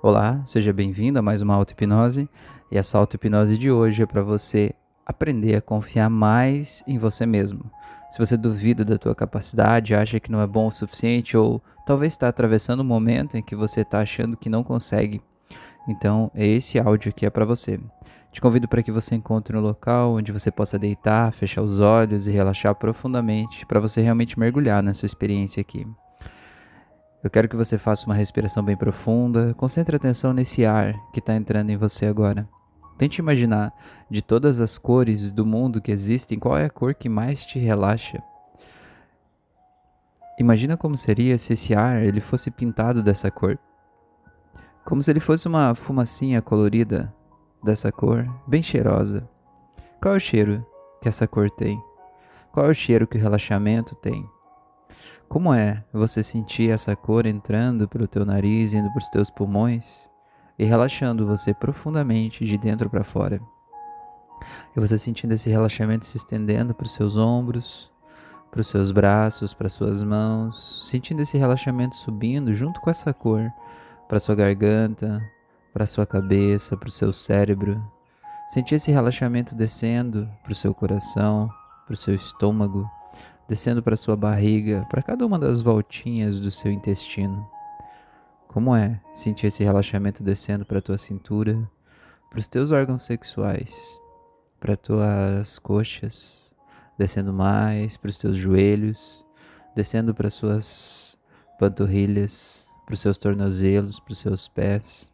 Olá, seja bem-vindo a mais uma auto-hipnose. E essa auto-hipnose de hoje é para você aprender a confiar mais em você mesmo. Se você duvida da tua capacidade, acha que não é bom o suficiente ou talvez está atravessando um momento em que você está achando que não consegue, então esse áudio aqui é para você. Te convido para que você encontre um local onde você possa deitar, fechar os olhos e relaxar profundamente para você realmente mergulhar nessa experiência aqui. Eu quero que você faça uma respiração bem profunda, concentre atenção nesse ar que está entrando em você agora. Tente imaginar de todas as cores do mundo que existem, qual é a cor que mais te relaxa. Imagina como seria se esse ar ele fosse pintado dessa cor. Como se ele fosse uma fumacinha colorida dessa cor, bem cheirosa. Qual é o cheiro que essa cor tem? Qual é o cheiro que o relaxamento tem? Como é você sentir essa cor entrando pelo teu nariz, indo para os teus pulmões e relaxando você profundamente de dentro para fora? E você sentindo esse relaxamento se estendendo para os seus ombros, para os seus braços, para suas mãos, sentindo esse relaxamento subindo junto com essa cor para sua garganta, para sua cabeça, para o seu cérebro. Sentir esse relaxamento descendo para o seu coração, para o seu estômago descendo para sua barriga, para cada uma das voltinhas do seu intestino. Como é sentir esse relaxamento descendo para tua cintura, para os teus órgãos sexuais, para tuas coxas, descendo mais para os teus joelhos, descendo para suas panturrilhas, para os seus tornozelos, para os seus pés.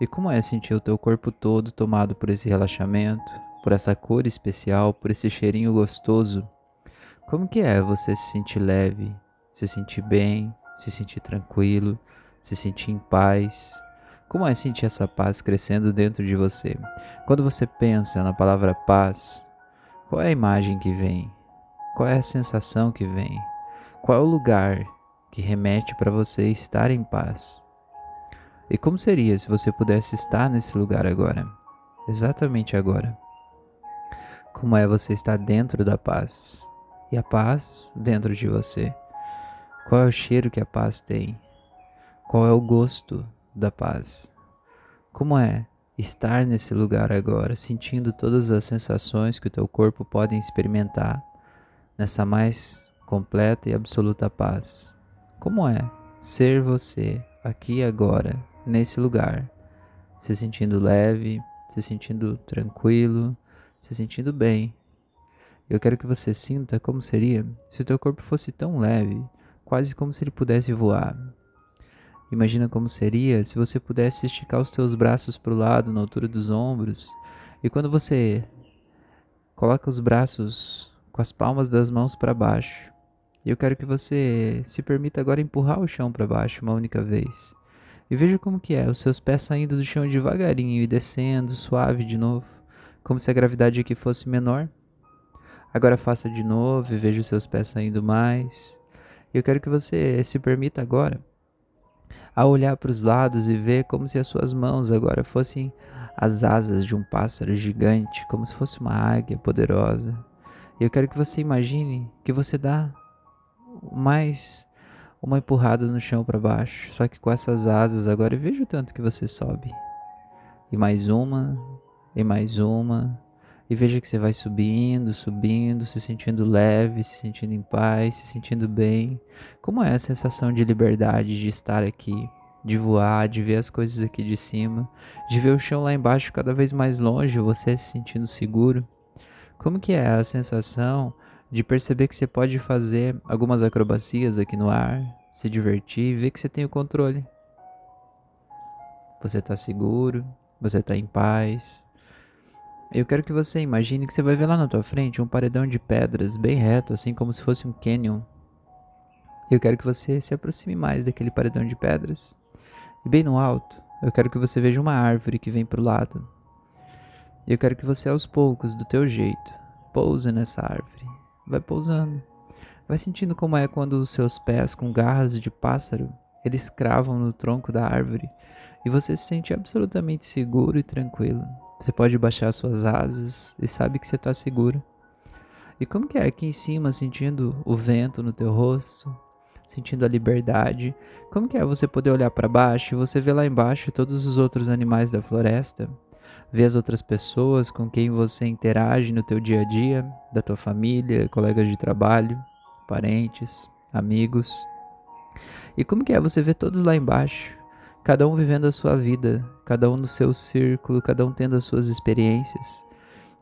E como é sentir o teu corpo todo tomado por esse relaxamento, por essa cor especial, por esse cheirinho gostoso como que é você se sentir leve, se sentir bem, se sentir tranquilo, se sentir em paz? Como é sentir essa paz crescendo dentro de você? Quando você pensa na palavra paz, qual é a imagem que vem? Qual é a sensação que vem? Qual é o lugar que remete para você estar em paz? E como seria se você pudesse estar nesse lugar agora? Exatamente agora. Como é você estar dentro da paz? E a paz dentro de você? Qual é o cheiro que a paz tem? Qual é o gosto da paz? Como é estar nesse lugar agora, sentindo todas as sensações que o teu corpo pode experimentar nessa mais completa e absoluta paz? Como é ser você aqui agora, nesse lugar, se sentindo leve, se sentindo tranquilo, se sentindo bem, eu quero que você sinta como seria se o teu corpo fosse tão leve, quase como se ele pudesse voar. Imagina como seria se você pudesse esticar os teus braços para o lado, na altura dos ombros, e quando você coloca os braços com as palmas das mãos para baixo. Eu quero que você se permita agora empurrar o chão para baixo uma única vez. E veja como que é, os seus pés saindo do chão devagarinho e descendo suave de novo, como se a gravidade aqui fosse menor Agora faça de novo e veja os seus pés saindo mais. Eu quero que você se permita agora a olhar para os lados e ver como se as suas mãos agora fossem as asas de um pássaro gigante, como se fosse uma águia poderosa. Eu quero que você imagine que você dá mais uma empurrada no chão para baixo, só que com essas asas agora veja o tanto que você sobe. E mais uma, e mais uma, e veja que você vai subindo, subindo, se sentindo leve, se sentindo em paz, se sentindo bem. Como é a sensação de liberdade de estar aqui, de voar, de ver as coisas aqui de cima, de ver o chão lá embaixo cada vez mais longe, você se sentindo seguro? Como que é a sensação de perceber que você pode fazer algumas acrobacias aqui no ar, se divertir e ver que você tem o controle? Você está seguro, você está em paz, eu quero que você imagine que você vai ver lá na tua frente um paredão de pedras bem reto, assim como se fosse um canyon. Eu quero que você se aproxime mais daquele paredão de pedras. E bem no alto, eu quero que você veja uma árvore que vem para o lado. Eu quero que você aos poucos, do teu jeito, pouse nessa árvore. Vai pousando. Vai sentindo como é quando os seus pés com garras de pássaro, eles cravam no tronco da árvore e você se sente absolutamente seguro e tranquilo. Você pode baixar suas asas e sabe que você está seguro. E como que é aqui em cima, sentindo o vento no teu rosto, sentindo a liberdade. Como que é você poder olhar para baixo e você ver lá embaixo todos os outros animais da floresta? Ver as outras pessoas com quem você interage no teu dia a dia, da tua família, colegas de trabalho, parentes, amigos. E como que é você ver todos lá embaixo, cada um vivendo a sua vida, cada um no seu círculo, cada um tendo as suas experiências.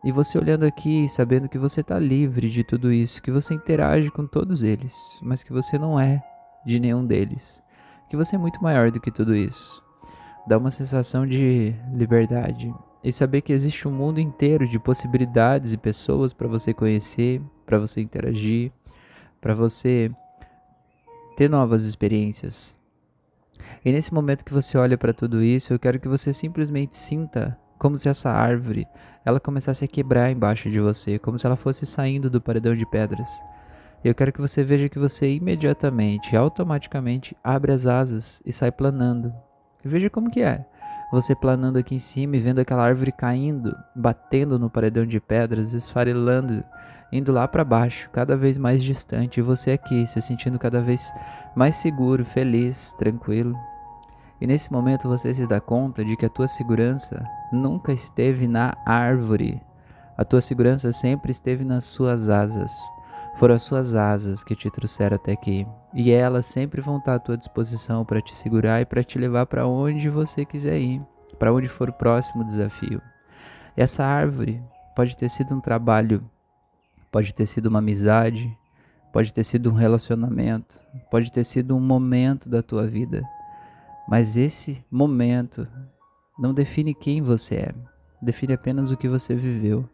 E você olhando aqui, sabendo que você está livre de tudo isso, que você interage com todos eles, mas que você não é de nenhum deles, que você é muito maior do que tudo isso. Dá uma sensação de liberdade e saber que existe um mundo inteiro de possibilidades e pessoas para você conhecer, para você interagir, para você ter novas experiências. E nesse momento que você olha para tudo isso, eu quero que você simplesmente sinta como se essa árvore ela começasse a quebrar embaixo de você, como se ela fosse saindo do paredão de pedras. Eu quero que você veja que você imediatamente, automaticamente abre as asas e sai planando. Veja como que é. Você planando aqui em cima e vendo aquela árvore caindo, batendo no paredão de pedras, esfarelando, indo lá para baixo, cada vez mais distante, e você aqui se sentindo cada vez mais seguro, feliz, tranquilo. E nesse momento você se dá conta de que a tua segurança nunca esteve na árvore. A tua segurança sempre esteve nas suas asas. Foram as suas asas que te trouxeram até aqui. E elas sempre vão estar à tua disposição para te segurar e para te levar para onde você quiser ir, para onde for o próximo desafio. Essa árvore pode ter sido um trabalho, pode ter sido uma amizade, pode ter sido um relacionamento, pode ter sido um momento da tua vida. Mas esse momento não define quem você é, define apenas o que você viveu.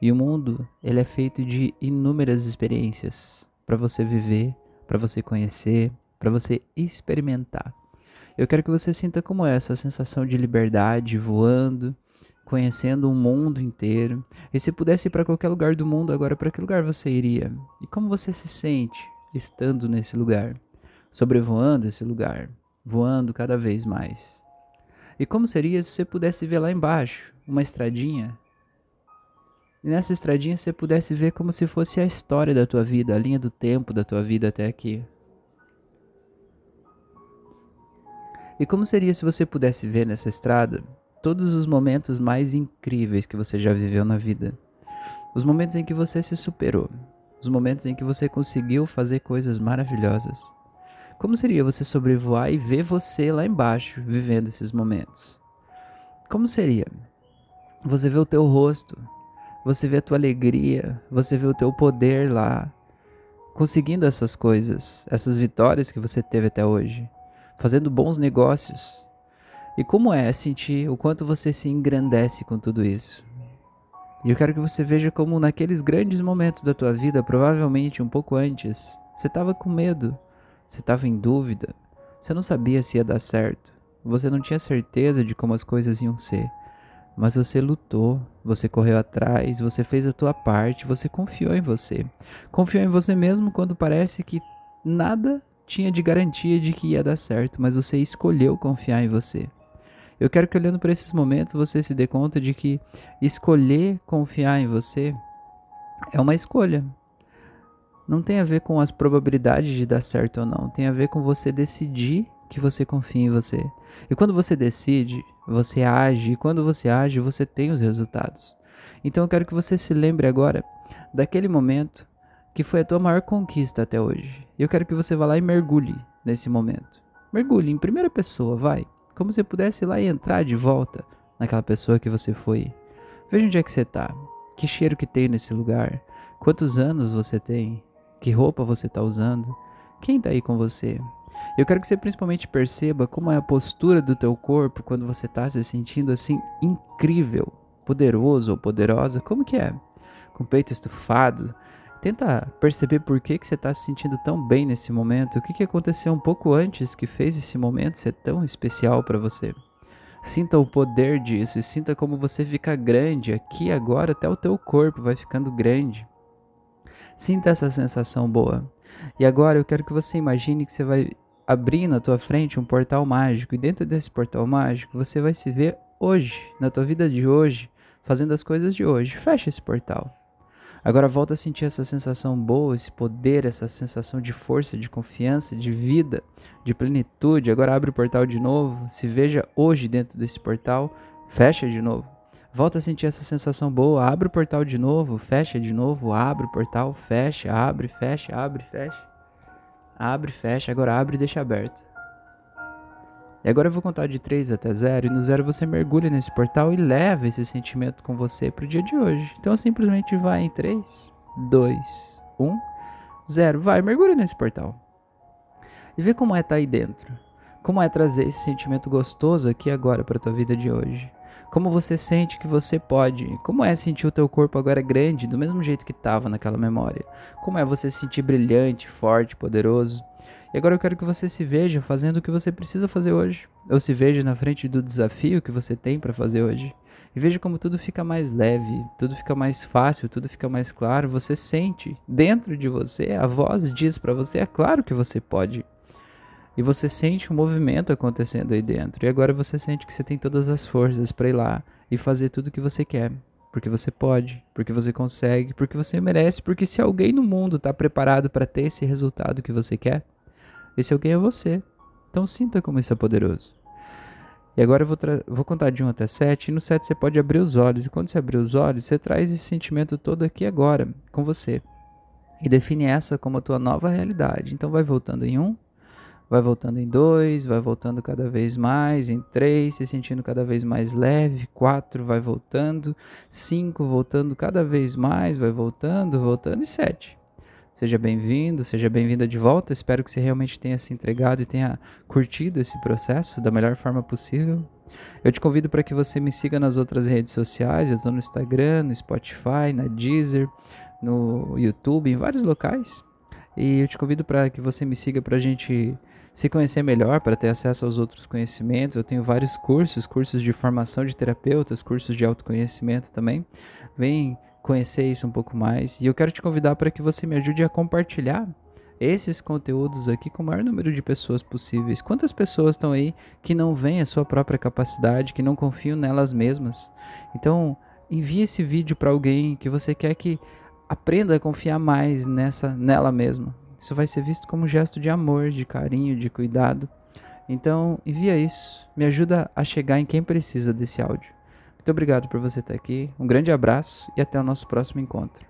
E o mundo, ele é feito de inúmeras experiências para você viver, para você conhecer, para você experimentar. Eu quero que você sinta como é essa sensação de liberdade voando, conhecendo o mundo inteiro. E se pudesse ir para qualquer lugar do mundo agora, para que lugar você iria? E como você se sente estando nesse lugar, sobrevoando esse lugar? voando cada vez mais. E como seria se você pudesse ver lá embaixo uma estradinha? E nessa estradinha você pudesse ver como se fosse a história da tua vida, a linha do tempo da tua vida até aqui. E como seria se você pudesse ver nessa estrada todos os momentos mais incríveis que você já viveu na vida? Os momentos em que você se superou, os momentos em que você conseguiu fazer coisas maravilhosas. Como seria você sobrevoar e ver você lá embaixo vivendo esses momentos? Como seria? Você vê o teu rosto, você vê a tua alegria, você vê o teu poder lá, conseguindo essas coisas, essas vitórias que você teve até hoje, fazendo bons negócios. E como é sentir o quanto você se engrandece com tudo isso? E eu quero que você veja como naqueles grandes momentos da tua vida, provavelmente um pouco antes, você estava com medo, você estava em dúvida? Você não sabia se ia dar certo? Você não tinha certeza de como as coisas iam ser? Mas você lutou, você correu atrás, você fez a tua parte, você confiou em você. Confiou em você mesmo quando parece que nada tinha de garantia de que ia dar certo, mas você escolheu confiar em você. Eu quero que olhando para esses momentos você se dê conta de que escolher confiar em você é uma escolha não tem a ver com as probabilidades de dar certo ou não, tem a ver com você decidir que você confia em você. E quando você decide, você age, e quando você age, você tem os resultados. Então eu quero que você se lembre agora daquele momento que foi a tua maior conquista até hoje. Eu quero que você vá lá e mergulhe nesse momento. Mergulhe em primeira pessoa, vai. Como se pudesse ir lá e entrar de volta naquela pessoa que você foi. Veja onde é que você está. Que cheiro que tem nesse lugar. Quantos anos você tem? Que roupa você está usando? Quem está aí com você? Eu quero que você principalmente perceba como é a postura do teu corpo quando você está se sentindo assim incrível, poderoso ou poderosa. Como que é? Com o peito estufado. Tenta perceber por que, que você está se sentindo tão bem nesse momento. O que, que aconteceu um pouco antes que fez esse momento ser tão especial para você. Sinta o poder disso e sinta como você fica grande aqui agora, até o teu corpo vai ficando grande. Sinta essa sensação boa. E agora eu quero que você imagine que você vai abrir na tua frente um portal mágico e dentro desse portal mágico você vai se ver hoje, na tua vida de hoje, fazendo as coisas de hoje. Fecha esse portal. Agora volta a sentir essa sensação boa, esse poder, essa sensação de força, de confiança, de vida, de plenitude. Agora abre o portal de novo, se veja hoje dentro desse portal, fecha de novo. Volta a sentir essa sensação boa, abre o portal de novo, fecha de novo, abre o portal, fecha, abre, fecha, abre, fecha. Abre, fecha, agora abre e deixa aberto. E agora eu vou contar de 3 até 0 e no 0 você mergulha nesse portal e leva esse sentimento com você para o dia de hoje. Então simplesmente vai em 3, 2, 1, 0. Vai, mergulha nesse portal. E vê como é estar tá aí dentro. Como é trazer esse sentimento gostoso aqui agora para tua vida de hoje. Como você sente que você pode. Como é sentir o teu corpo agora grande, do mesmo jeito que estava naquela memória. Como é você sentir brilhante, forte, poderoso. E agora eu quero que você se veja fazendo o que você precisa fazer hoje. Ou se veja na frente do desafio que você tem para fazer hoje. E veja como tudo fica mais leve, tudo fica mais fácil, tudo fica mais claro. Você sente dentro de você, a voz diz para você: é claro que você pode. E você sente o um movimento acontecendo aí dentro. E agora você sente que você tem todas as forças para ir lá e fazer tudo o que você quer. Porque você pode, porque você consegue, porque você merece, porque se alguém no mundo está preparado para ter esse resultado que você quer, esse alguém é você. Então sinta como isso é poderoso. E agora eu vou, vou contar de 1 até 7. E no 7 você pode abrir os olhos. E quando você abrir os olhos, você traz esse sentimento todo aqui agora, com você. E define essa como a tua nova realidade. Então vai voltando em 1, vai voltando em 2, vai voltando cada vez mais, em 3, se sentindo cada vez mais leve, 4, vai voltando, 5, voltando cada vez mais, vai voltando, voltando, e 7. Seja bem-vindo, seja bem-vinda de volta. Espero que você realmente tenha se entregado e tenha curtido esse processo da melhor forma possível. Eu te convido para que você me siga nas outras redes sociais. Eu estou no Instagram, no Spotify, na Deezer, no YouTube, em vários locais. E eu te convido para que você me siga para a gente se conhecer melhor, para ter acesso aos outros conhecimentos. Eu tenho vários cursos, cursos de formação de terapeutas, cursos de autoconhecimento também. Vem conhecer isso um pouco mais. E eu quero te convidar para que você me ajude a compartilhar esses conteúdos aqui com o maior número de pessoas possíveis. Quantas pessoas estão aí que não veem a sua própria capacidade, que não confiam nelas mesmas? Então, envie esse vídeo para alguém que você quer que aprenda a confiar mais nessa nela mesma. Isso vai ser visto como um gesto de amor, de carinho, de cuidado. Então, envia isso, me ajuda a chegar em quem precisa desse áudio. Muito obrigado por você estar aqui. Um grande abraço e até o nosso próximo encontro.